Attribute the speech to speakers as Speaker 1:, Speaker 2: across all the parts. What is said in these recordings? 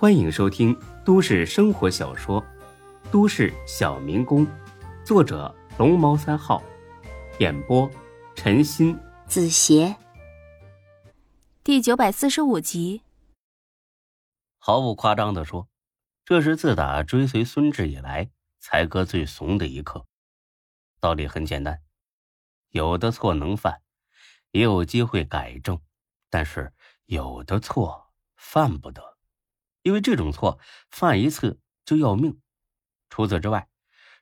Speaker 1: 欢迎收听都市生活小说《都市小民工》，作者龙猫三号，演播陈鑫、
Speaker 2: 子邪，
Speaker 3: 第九百四十五集。
Speaker 1: 毫不夸张的说，这是自打追随孙志以来，才哥最怂的一刻。道理很简单，有的错能犯，也有机会改正，但是有的错犯不得。因为这种错犯一次就要命。除此之外，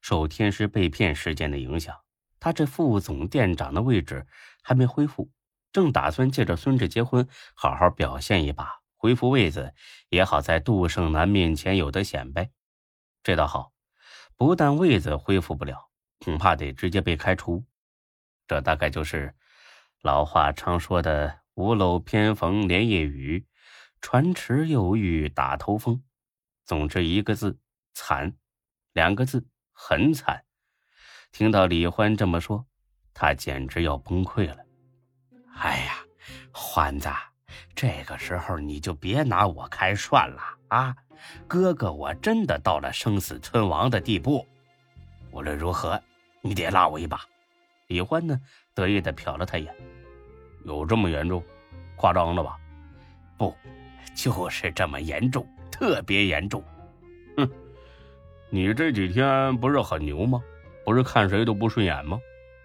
Speaker 1: 受天师被骗事件的影响，他这副总店长的位置还没恢复，正打算借着孙志结婚好好表现一把，恢复位子，也好在杜胜男面前有的显摆。这倒好，不但位子恢复不了，恐怕得直接被开除。这大概就是老话常说的“屋漏偏逢连夜雨”。船迟又遇打头风，总之一个字惨，两个字很惨。听到李欢这么说，他简直要崩溃了。哎呀，欢子，这个时候你就别拿我开涮了啊！哥哥，我真的到了生死存亡的地步，无论如何，你得拉我一把。李欢呢，得意的瞟了他一眼，有这么严重？夸张了吧？不。就是这么严重，特别严重。哼，你这几天不是很牛吗？不是看谁都不顺眼吗？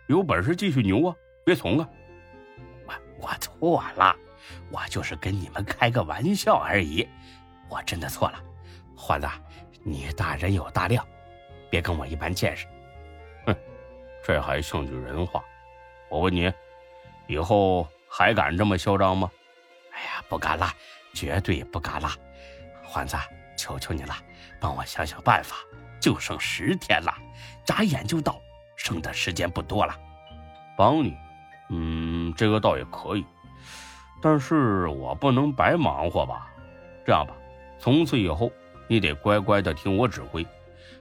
Speaker 1: 有本事继续牛啊，别怂啊！我我错了，我就是跟你们开个玩笑而已，我真的错了。欢子，你大人有大量，别跟我一般见识。哼，这还像句人话？我问你，以后还敢这么嚣张吗？哎呀，不敢了。绝对不敢了，欢子，求求你了，帮我想想办法。就剩十天了，眨眼就到，剩的时间不多了。帮你，嗯，这个倒也可以，但是我不能白忙活吧？这样吧，从此以后你得乖乖的听我指挥，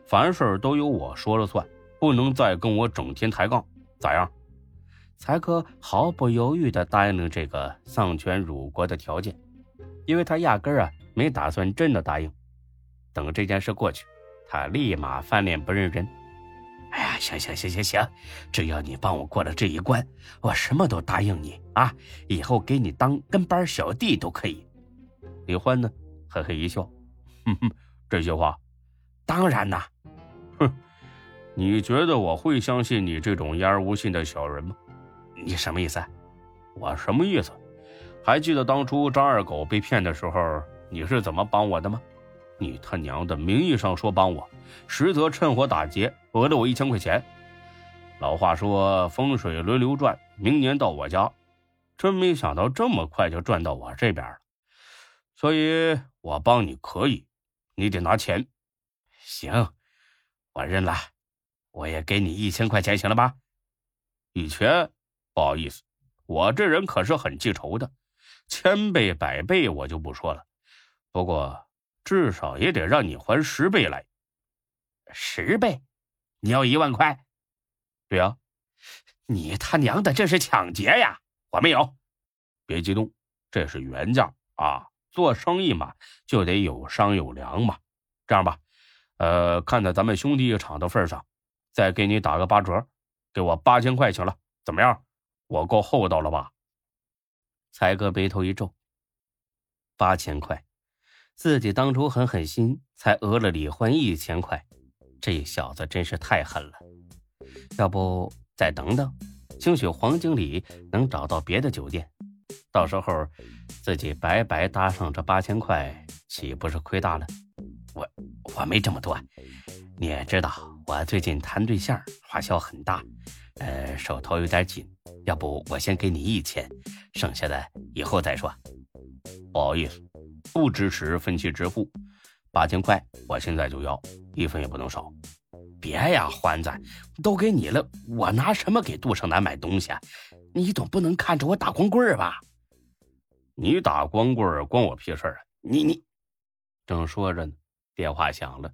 Speaker 1: 凡事都由我说了算，不能再跟我整天抬杠，咋样？才哥毫不犹豫的答应了这个丧权辱国的条件。因为他压根儿啊没打算真的答应，等这件事过去，他立马翻脸不认人。哎呀，行行行行行，只要你帮我过了这一关，我什么都答应你啊！以后给你当跟班小弟都可以。李欢呢，嘿嘿一笑，哼哼，这些话，当然呐。哼，你觉得我会相信你这种言而无信的小人吗？你什么意思？我什么意思？还记得当初张二狗被骗的时候，你是怎么帮我的吗？你他娘的，名义上说帮我，实则趁火打劫，讹了我一千块钱。老话说风水轮流转，明年到我家，真没想到这么快就转到我这边了。所以我帮你可以，你得拿钱。行，我认了，我也给你一千块钱，行了吧？一千，不好意思，我这人可是很记仇的。千倍百倍我就不说了，不过至少也得让你还十倍来。十倍？你要一万块？对呀，你他娘的这是抢劫呀！我没有，别激动，这是原价啊！做生意嘛，就得有商有量嘛。这样吧，呃，看在咱们兄弟一场的份上，再给你打个八折，给我八千块行了，怎么样？我够厚道了吧？才哥眉头一皱，八千块，自己当初狠狠心才讹了李欢一千块，这小子真是太狠了。要不再等等，兴许黄经理能找到别的酒店，到时候自己白白搭上这八千块，岂不是亏大了？我我没这么多，你也知道，我最近谈对象花销很大，呃，手头有点紧。要不我先给你一千，剩下的以后再说。不好意思，不支持分期支付，八千块我现在就要，一分也不能少。别呀，欢子，都给你了，我拿什么给杜胜男买东西？啊？你总不能看着我打光棍吧？你打光棍关我屁事啊？你你，正说着呢，电话响了，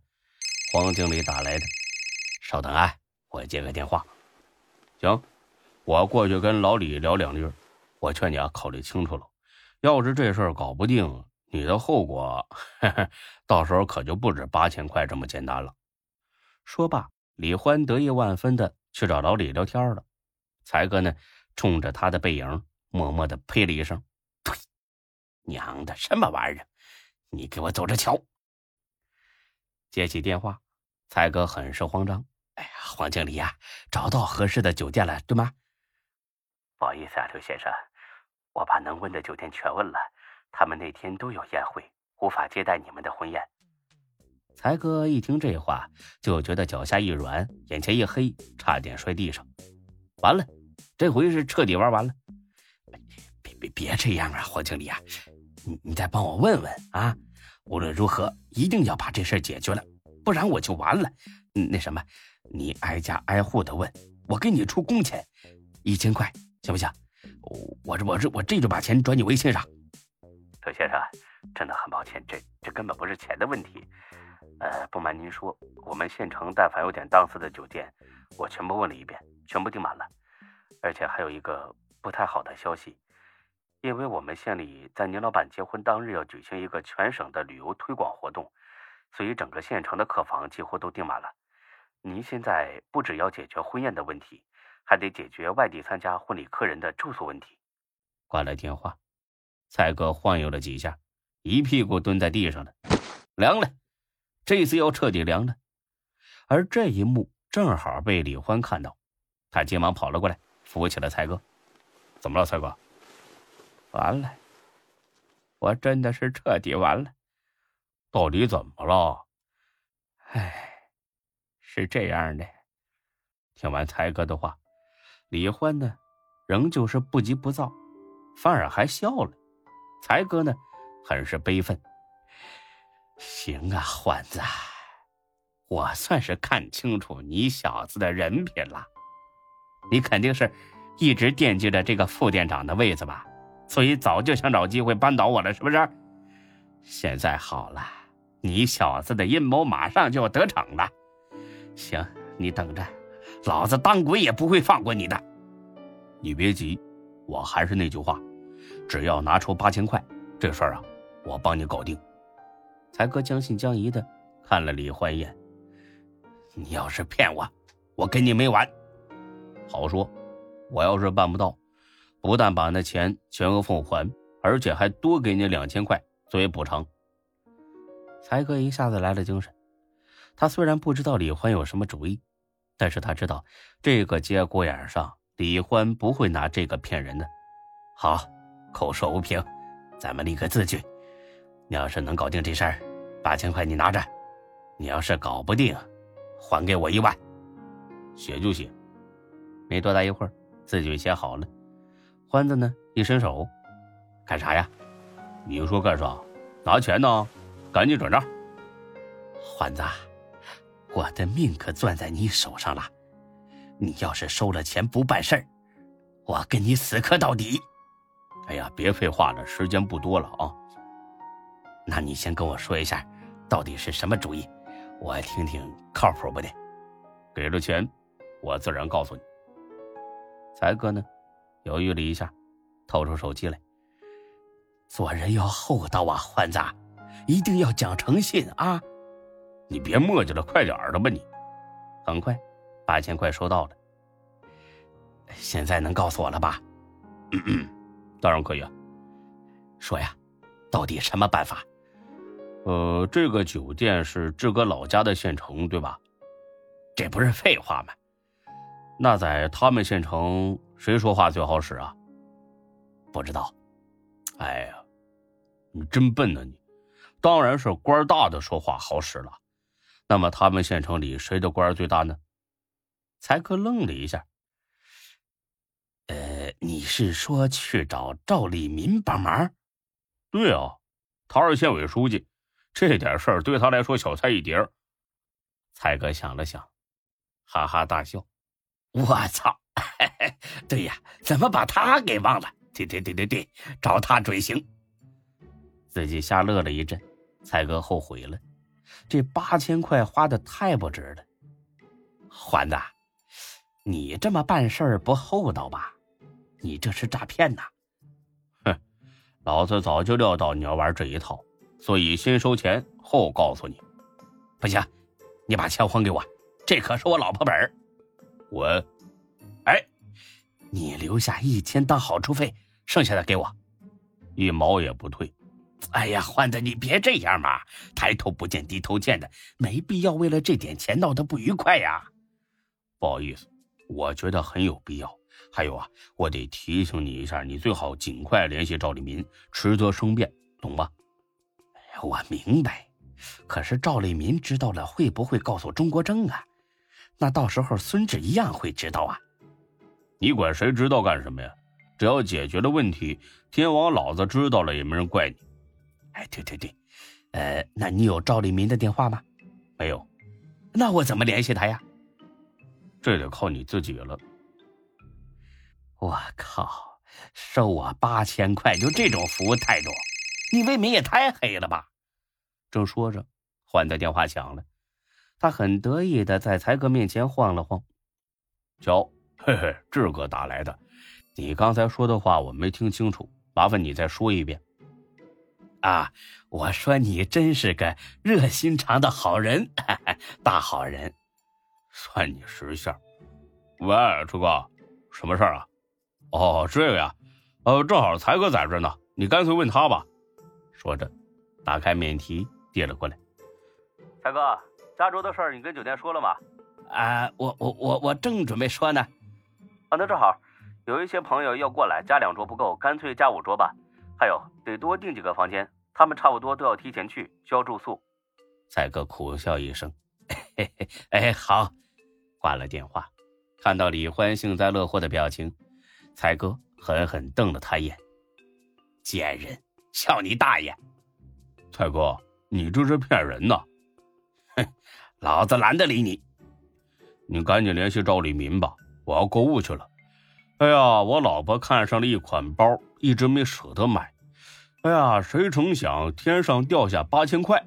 Speaker 1: 黄经理打来的。稍等啊，我接个电话。行。我过去跟老李聊两句，我劝你啊，考虑清楚了。要是这事儿搞不定，你的后果，到时候可就不止八千块这么简单了。说罢，李欢得意万分的去找老李聊天了。才哥呢，冲着他的背影，默默的呸了一声：“呸！娘的，什么玩意儿！你给我走着瞧！”接起电话，才哥很是慌张：“哎呀，黄经理呀，找到合适的酒店了，对吗？”“不好意思啊，刘先生，我把能问的酒店全问了。”他们那天都有宴会，无法接待你们的婚宴。才哥一听这话，就觉得脚下一软，眼前一黑，差点摔地上。完了，这回是彻底玩完了。别别别这样啊，黄经理啊，你你再帮我问问啊！无论如何，一定要把这事解决了，不然我就完了。那什么，你挨家挨户的问，我给你出工钱，一千块，行不行？我这我这我这就把钱转你微信上。刘先生，真的很抱歉，这这根本不是钱的问题。呃，不瞒您说，我们县城但凡有点档次的酒店，我全部问了一遍，全部订满了。而且还有一个不太好的消息，因为我们县里在您老板结婚当日要举行一个全省的旅游推广活动，所以整个县城的客房几乎都订满了。您现在不只要解决婚宴的问题，还得解决外地参加婚礼客人的住宿问题。挂了电话。蔡哥晃悠了几下，一屁股蹲在地上了，凉了，这次要彻底凉了。而这一幕正好被李欢看到，他急忙跑了过来，扶起了蔡哥。怎么了，蔡哥？完了，我真的是彻底完了。到底怎么了？哎，是这样的。听完蔡哥的话，李欢呢，仍旧是不急不躁，反而还笑了。才哥呢，很是悲愤。行啊，欢子，我算是看清楚你小子的人品了。你肯定是一直惦记着这个副店长的位子吧？所以早就想找机会扳倒我了，是不是？现在好了，你小子的阴谋马上就要得逞了。行，你等着，老子当鬼也不会放过你的。你别急，我还是那句话。只要拿出八千块，这事儿啊，我帮你搞定。才哥将信将疑的看了李欢一眼：“你要是骗我，我跟你没完。”好说，我要是办不到，不但把那钱全额奉还，而且还多给你两千块作为补偿。才哥一下子来了精神。他虽然不知道李欢有什么主意，但是他知道这个节骨眼上，李欢不会拿这个骗人的。好。口说无凭，咱们立个字据。你要是能搞定这事儿，八千块你拿着；你要是搞不定，还给我一万。写就写。没多大一会儿，字据写好了。欢子呢，一伸手，干啥呀？你说干啥？拿钱呢？赶紧转账。欢子，我的命可攥在你手上了。你要是收了钱不办事儿，我跟你死磕到底。哎呀，别废话了，时间不多了啊。那你先跟我说一下，到底是什么主意，我听听靠谱不的。给了钱，我自然告诉你。才哥呢，犹豫了一下，掏出手机来。做人要厚道啊，欢子，一定要讲诚信啊。你别磨叽了，快点儿的吧你。很快，八千块收到了。现在能告诉我了吧？嗯 嗯当然可以啊，说呀，到底什么办法？呃，这个酒店是志哥老家的县城，对吧？这不是废话吗？那在他们县城，谁说话最好使啊？不知道。哎呀，你真笨呢你！当然是官大的说话好使了。那么他们县城里谁的官最大呢？才哥愣了一下。呃你是说去找赵立民帮忙？对啊，他是县委书记，这点事儿对他来说小菜一碟。才哥想了想，哈哈大笑：“我操！对呀，怎么把他给忘了？对对对对对，找他准行。”自己瞎乐了一阵，才哥后悔了，这八千块花的太不值了。环子，你这么办事儿不厚道吧？你这是诈骗呐！哼，老子早就料到你要玩这一套，所以先收钱后告诉你。
Speaker 2: 不行，你把钱还给我，这可是我老婆本儿。
Speaker 1: 我，
Speaker 2: 哎，你留下一千当好处费，剩下的给我，
Speaker 1: 一毛也不退。
Speaker 2: 哎呀，欢子，你别这样嘛，抬头不见低头见的，没必要为了这点钱闹得不愉快呀。
Speaker 1: 不好意思，我觉得很有必要。还有啊，我得提醒你一下，你最好尽快联系赵立民，迟则生变，懂吗？
Speaker 2: 哎我明白，可是赵立民知道了会不会告诉钟国政啊？那到时候孙志一样会知道啊。
Speaker 1: 你管谁知道干什么呀？只要解决了问题，天王老子知道了也没人怪你。
Speaker 2: 哎，对对对，呃，那你有赵立民的电话吗？
Speaker 1: 没有。
Speaker 2: 那我怎么联系他呀？
Speaker 1: 这得靠你自己了。
Speaker 2: 我靠！收我八千块，就这种服务态度，你未免也太黑了吧！
Speaker 1: 正说着，欢的电话响了，他很得意的在才哥面前晃了晃。瞧，嘿嘿，志哥打来的，你刚才说的话我没听清楚，麻烦你再说一遍。
Speaker 2: 啊，我说你真是个热心肠的好人，大好人，
Speaker 1: 算你识相。喂，朱哥，什么事儿啊？哦，这个呀，呃，正好才哥在这呢，你干脆问他吧。说着，打开免提递了过来。
Speaker 4: 才哥，加州的事儿你跟酒店说了吗？
Speaker 2: 啊，我我我我正准备说呢。
Speaker 4: 啊，那正好，有一些朋友要过来，加两桌不够，干脆加五桌吧。还有，得多订几个房间，他们差不多都要提前去，需要住宿。
Speaker 1: 才哥苦笑一声，
Speaker 2: 嘿嘿，哎，好，
Speaker 1: 挂了电话。看到李欢幸灾乐祸的表情。才哥狠狠瞪了他一眼，
Speaker 2: 贱人，笑你大爷！
Speaker 1: 才哥，你这是骗人呢！
Speaker 2: 哼，老子懒得理你。
Speaker 1: 你赶紧联系赵立民吧，我要购物去了。哎呀，我老婆看上了一款包，一直没舍得买。哎呀，谁成想天上掉下八千块，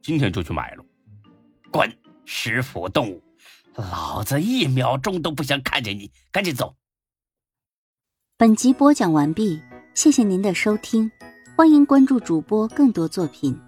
Speaker 1: 今天就去买了。
Speaker 2: 滚，食腐动物！老子一秒钟都不想看见你，赶紧走。
Speaker 3: 本集播讲完毕，谢谢您的收听，欢迎关注主播更多作品。